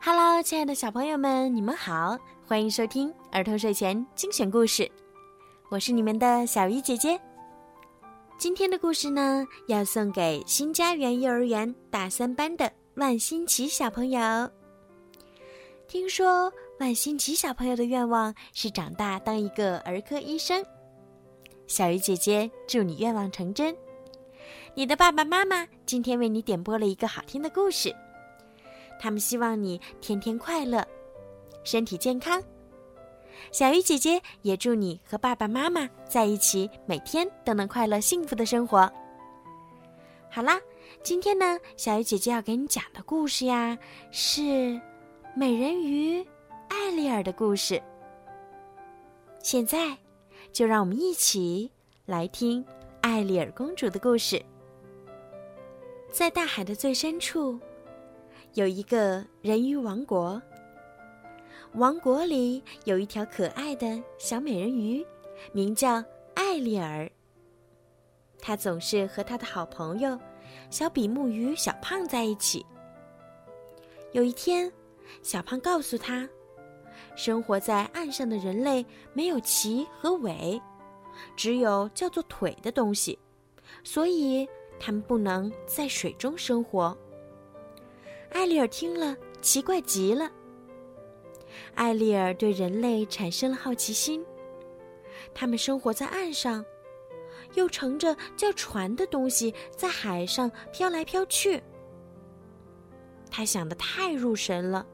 Hello，亲爱的小朋友们，你们好，欢迎收听儿童睡前精选故事，我是你们的小鱼姐姐。今天的故事呢，要送给新家园幼儿园大三班的万新奇小朋友。听说万新奇小朋友的愿望是长大当一个儿科医生，小鱼姐姐祝你愿望成真。你的爸爸妈妈今天为你点播了一个好听的故事。他们希望你天天快乐，身体健康。小鱼姐姐也祝你和爸爸妈妈在一起，每天都能快乐幸福的生活。好啦，今天呢，小鱼姐姐要给你讲的故事呀，是美人鱼艾丽尔的故事。现在，就让我们一起来听艾丽尔公主的故事。在大海的最深处。有一个人鱼王国，王国里有一条可爱的小美人鱼，名叫艾丽尔。她总是和她的好朋友小比目鱼小胖在一起。有一天，小胖告诉他，生活在岸上的人类没有鳍和尾，只有叫做腿的东西，所以他们不能在水中生活。艾丽尔听了，奇怪极了。艾丽尔对人类产生了好奇心。他们生活在岸上，又乘着叫船的东西在海上飘来飘去。他想的太入神了，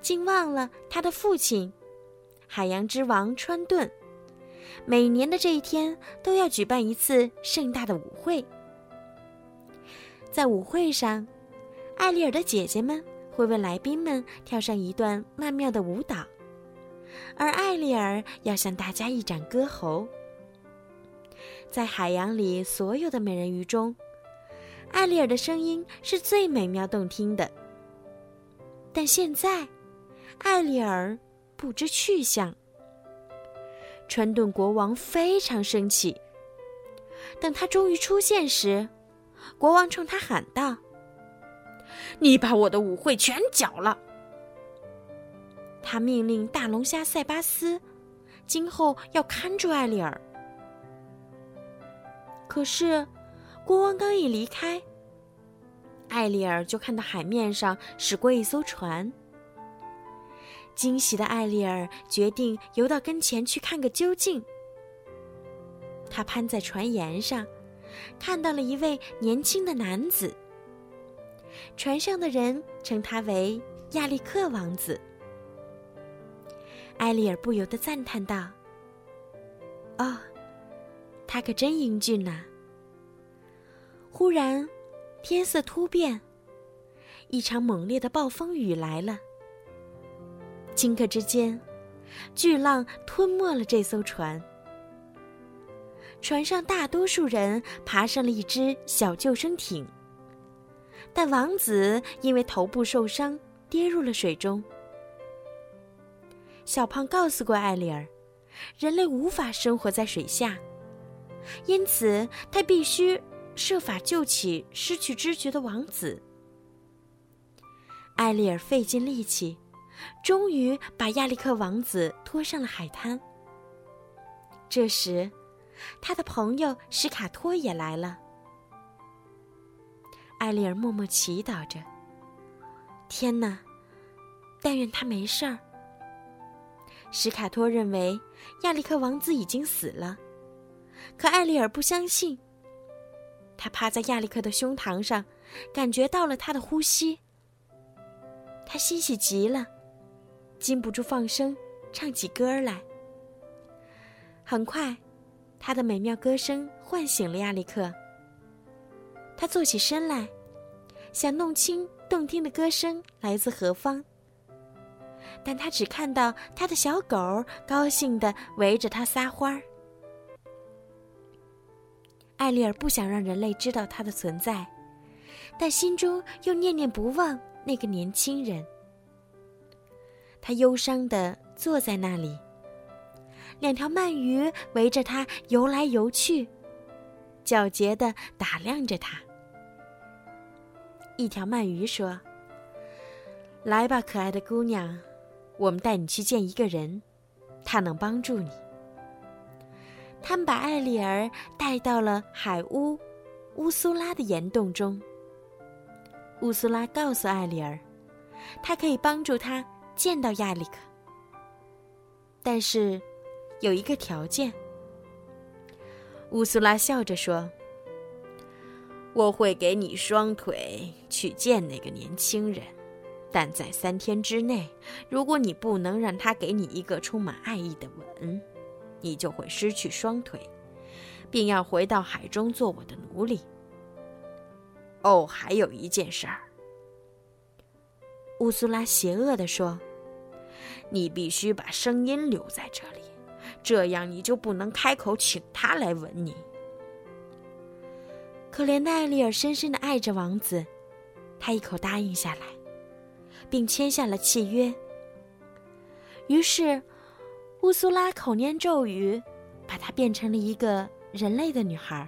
竟忘了他的父亲——海洋之王川顿。每年的这一天都要举办一次盛大的舞会，在舞会上。艾丽尔的姐姐们会为来宾们跳上一段曼妙的舞蹈，而艾丽尔要向大家一展歌喉。在海洋里所有的美人鱼中，艾丽尔的声音是最美妙动听的。但现在，艾丽尔不知去向。川顿国王非常生气。等他终于出现时，国王冲他喊道。你把我的舞会全搅了！他命令大龙虾塞巴斯，今后要看住艾丽尔。可是，国王刚一离开，艾丽尔就看到海面上驶过一艘船。惊喜的艾丽尔决定游到跟前去看个究竟。他攀在船沿上，看到了一位年轻的男子。船上的人称他为亚历克王子。艾丽尔不由得赞叹道：“哦，他可真英俊呐！”忽然，天色突变，一场猛烈的暴风雨来了。顷刻之间，巨浪吞没了这艘船。船上大多数人爬上了一只小救生艇。但王子因为头部受伤，跌入了水中。小胖告诉过艾丽尔，人类无法生活在水下，因此他必须设法救起失去知觉的王子。艾丽尔费尽力气，终于把亚历克王子拖上了海滩。这时，他的朋友史卡托也来了。艾丽尔默默祈祷着：“天哪，但愿他没事儿。”史卡托认为亚历克王子已经死了，可艾丽尔不相信。他趴在亚历克的胸膛上，感觉到了他的呼吸。他欣喜极了，禁不住放声唱起歌来。很快，他的美妙歌声唤醒了亚历克。他坐起身来，想弄清动听的歌声来自何方。但他只看到他的小狗高兴地围着他撒欢儿。艾丽尔不想让人类知道他的存在，但心中又念念不忘那个年轻人。他忧伤地坐在那里，两条鳗鱼围着他游来游去。皎洁的打量着他。一条鳗鱼说：“来吧，可爱的姑娘，我们带你去见一个人，他能帮助你。”他们把艾丽儿带到了海巫乌苏拉的岩洞中。乌苏拉告诉艾丽儿，他可以帮助她见到亚历克，但是有一个条件。乌苏拉笑着说。我会给你双腿去见那个年轻人，但在三天之内，如果你不能让他给你一个充满爱意的吻，你就会失去双腿，并要回到海中做我的奴隶。哦，还有一件事儿，乌苏拉邪恶地说：“你必须把声音留在这里，这样你就不能开口请他来吻你。”可怜的艾丽尔深深的爱着王子，他一口答应下来，并签下了契约。于是，乌苏拉口念咒语，把她变成了一个人类的女孩。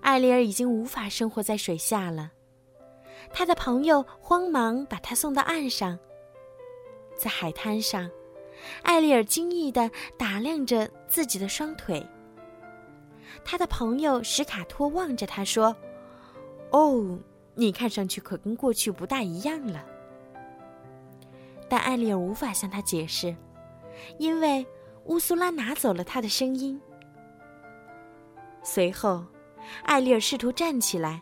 艾丽尔已经无法生活在水下了，他的朋友慌忙把他送到岸上。在海滩上，艾丽尔惊异的打量着自己的双腿。他的朋友史卡托望着他说：“哦，你看上去可跟过去不大一样了。”但艾丽尔无法向他解释，因为乌苏拉拿走了他的声音。随后，艾丽尔试图站起来，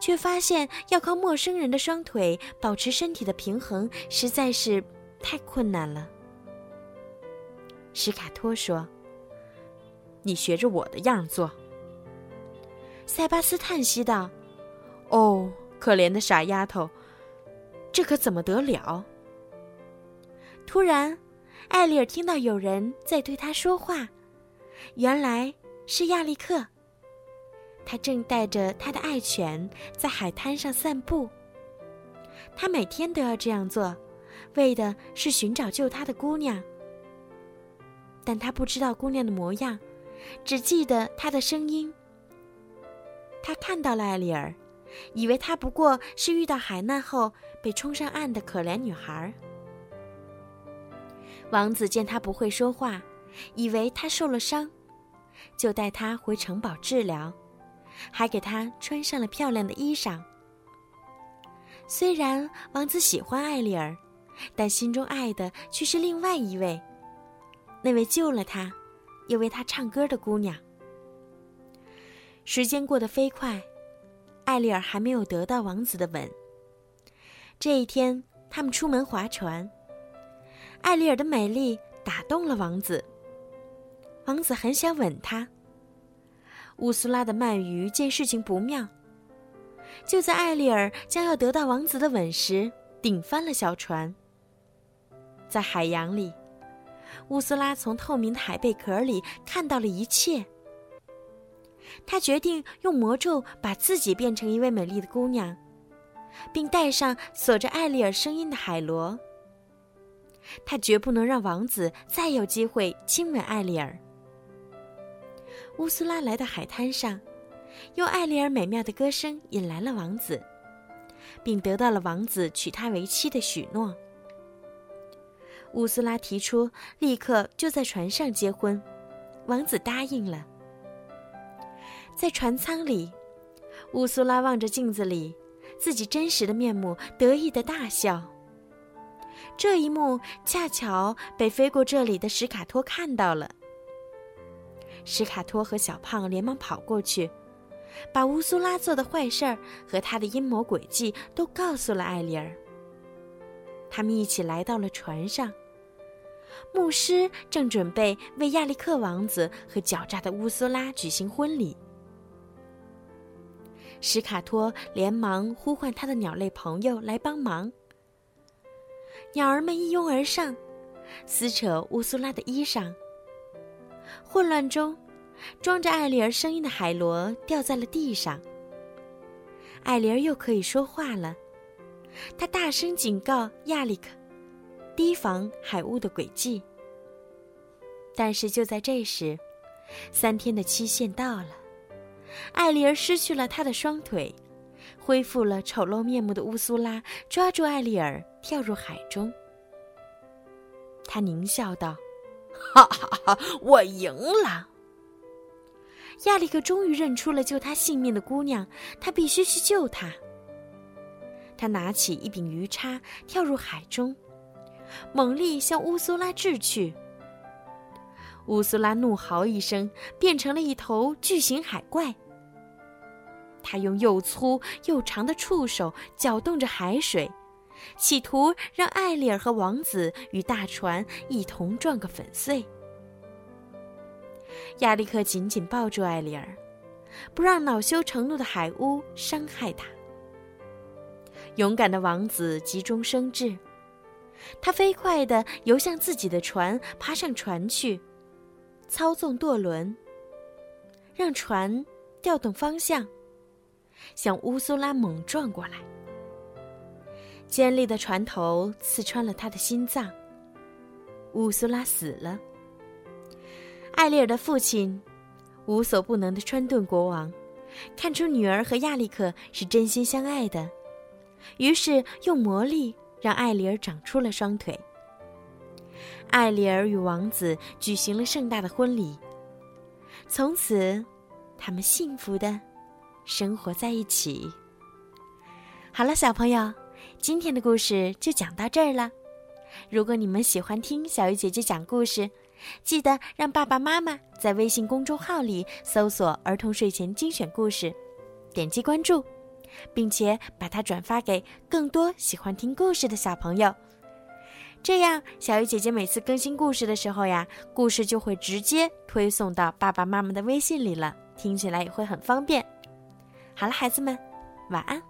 却发现要靠陌生人的双腿保持身体的平衡实在是太困难了。史卡托说。你学着我的样做。塞巴斯叹息道：“哦，可怜的傻丫头，这可怎么得了？”突然，艾丽尔听到有人在对他说话，原来是亚历克。他正带着他的爱犬在海滩上散步。他每天都要这样做，为的是寻找救他的姑娘。但他不知道姑娘的模样。只记得她的声音。他看到了艾丽尔，以为她不过是遇到海难后被冲上岸的可怜女孩。王子见她不会说话，以为她受了伤，就带她回城堡治疗，还给她穿上了漂亮的衣裳。虽然王子喜欢艾丽尔，但心中爱的却是另外一位，那位救了他。又为他唱歌的姑娘。时间过得飞快，艾丽尔还没有得到王子的吻。这一天，他们出门划船，艾丽尔的美丽打动了王子。王子很想吻她。乌苏拉的鳗鱼见事情不妙，就在艾丽尔将要得到王子的吻时，顶翻了小船。在海洋里。乌苏拉从透明的海贝壳里看到了一切。他决定用魔咒把自己变成一位美丽的姑娘，并带上锁着艾丽尔声音的海螺。他绝不能让王子再有机会亲吻艾丽尔。乌苏拉来到海滩上，用艾丽尔美妙的歌声引来了王子，并得到了王子娶她为妻的许诺。乌苏拉提出立刻就在船上结婚，王子答应了。在船舱里，乌苏拉望着镜子里自己真实的面目，得意的大笑。这一幕恰巧被飞过这里的史卡托看到了。史卡托和小胖连忙跑过去，把乌苏拉做的坏事儿和他的阴谋诡计都告诉了艾丽儿。他们一起来到了船上。牧师正准备为亚历克王子和狡诈的乌苏拉举行婚礼。史卡托连忙呼唤他的鸟类朋友来帮忙。鸟儿们一拥而上，撕扯乌苏拉的衣裳。混乱中，装着艾丽儿声音的海螺掉在了地上。艾丽儿又可以说话了，她大声警告亚历克。提防海巫的诡计。但是就在这时，三天的期限到了，艾丽儿失去了她的双腿，恢复了丑陋面目的乌苏拉抓住艾丽儿，跳入海中。他狞笑道：“哈哈哈，我赢了！”亚历克终于认出了救他性命的姑娘，他必须去救她。他拿起一柄鱼叉，跳入海中，猛力向乌苏拉掷去。乌苏拉怒嚎一声，变成了一头巨型海怪。他用又粗又长的触手搅动着海水，企图让艾丽尔和王子与大船一同撞个粉碎。亚历克紧紧抱住艾丽尔，不让恼羞成怒的海巫伤害他。勇敢的王子急中生智，他飞快地游向自己的船，爬上船去，操纵舵轮，让船调动方向，向乌苏拉猛撞过来。尖利的船头刺穿了他的心脏，乌苏拉死了。艾丽尔的父亲，无所不能的川顿国王，看出女儿和亚历克是真心相爱的。于是用魔力让艾丽儿长出了双腿。艾丽儿与王子举行了盛大的婚礼，从此，他们幸福的生活在一起。好了，小朋友，今天的故事就讲到这儿了。如果你们喜欢听小鱼姐姐讲故事，记得让爸爸妈妈在微信公众号里搜索“儿童睡前精选故事”，点击关注。并且把它转发给更多喜欢听故事的小朋友，这样小鱼姐姐每次更新故事的时候呀，故事就会直接推送到爸爸妈妈的微信里了，听起来也会很方便。好了，孩子们，晚安。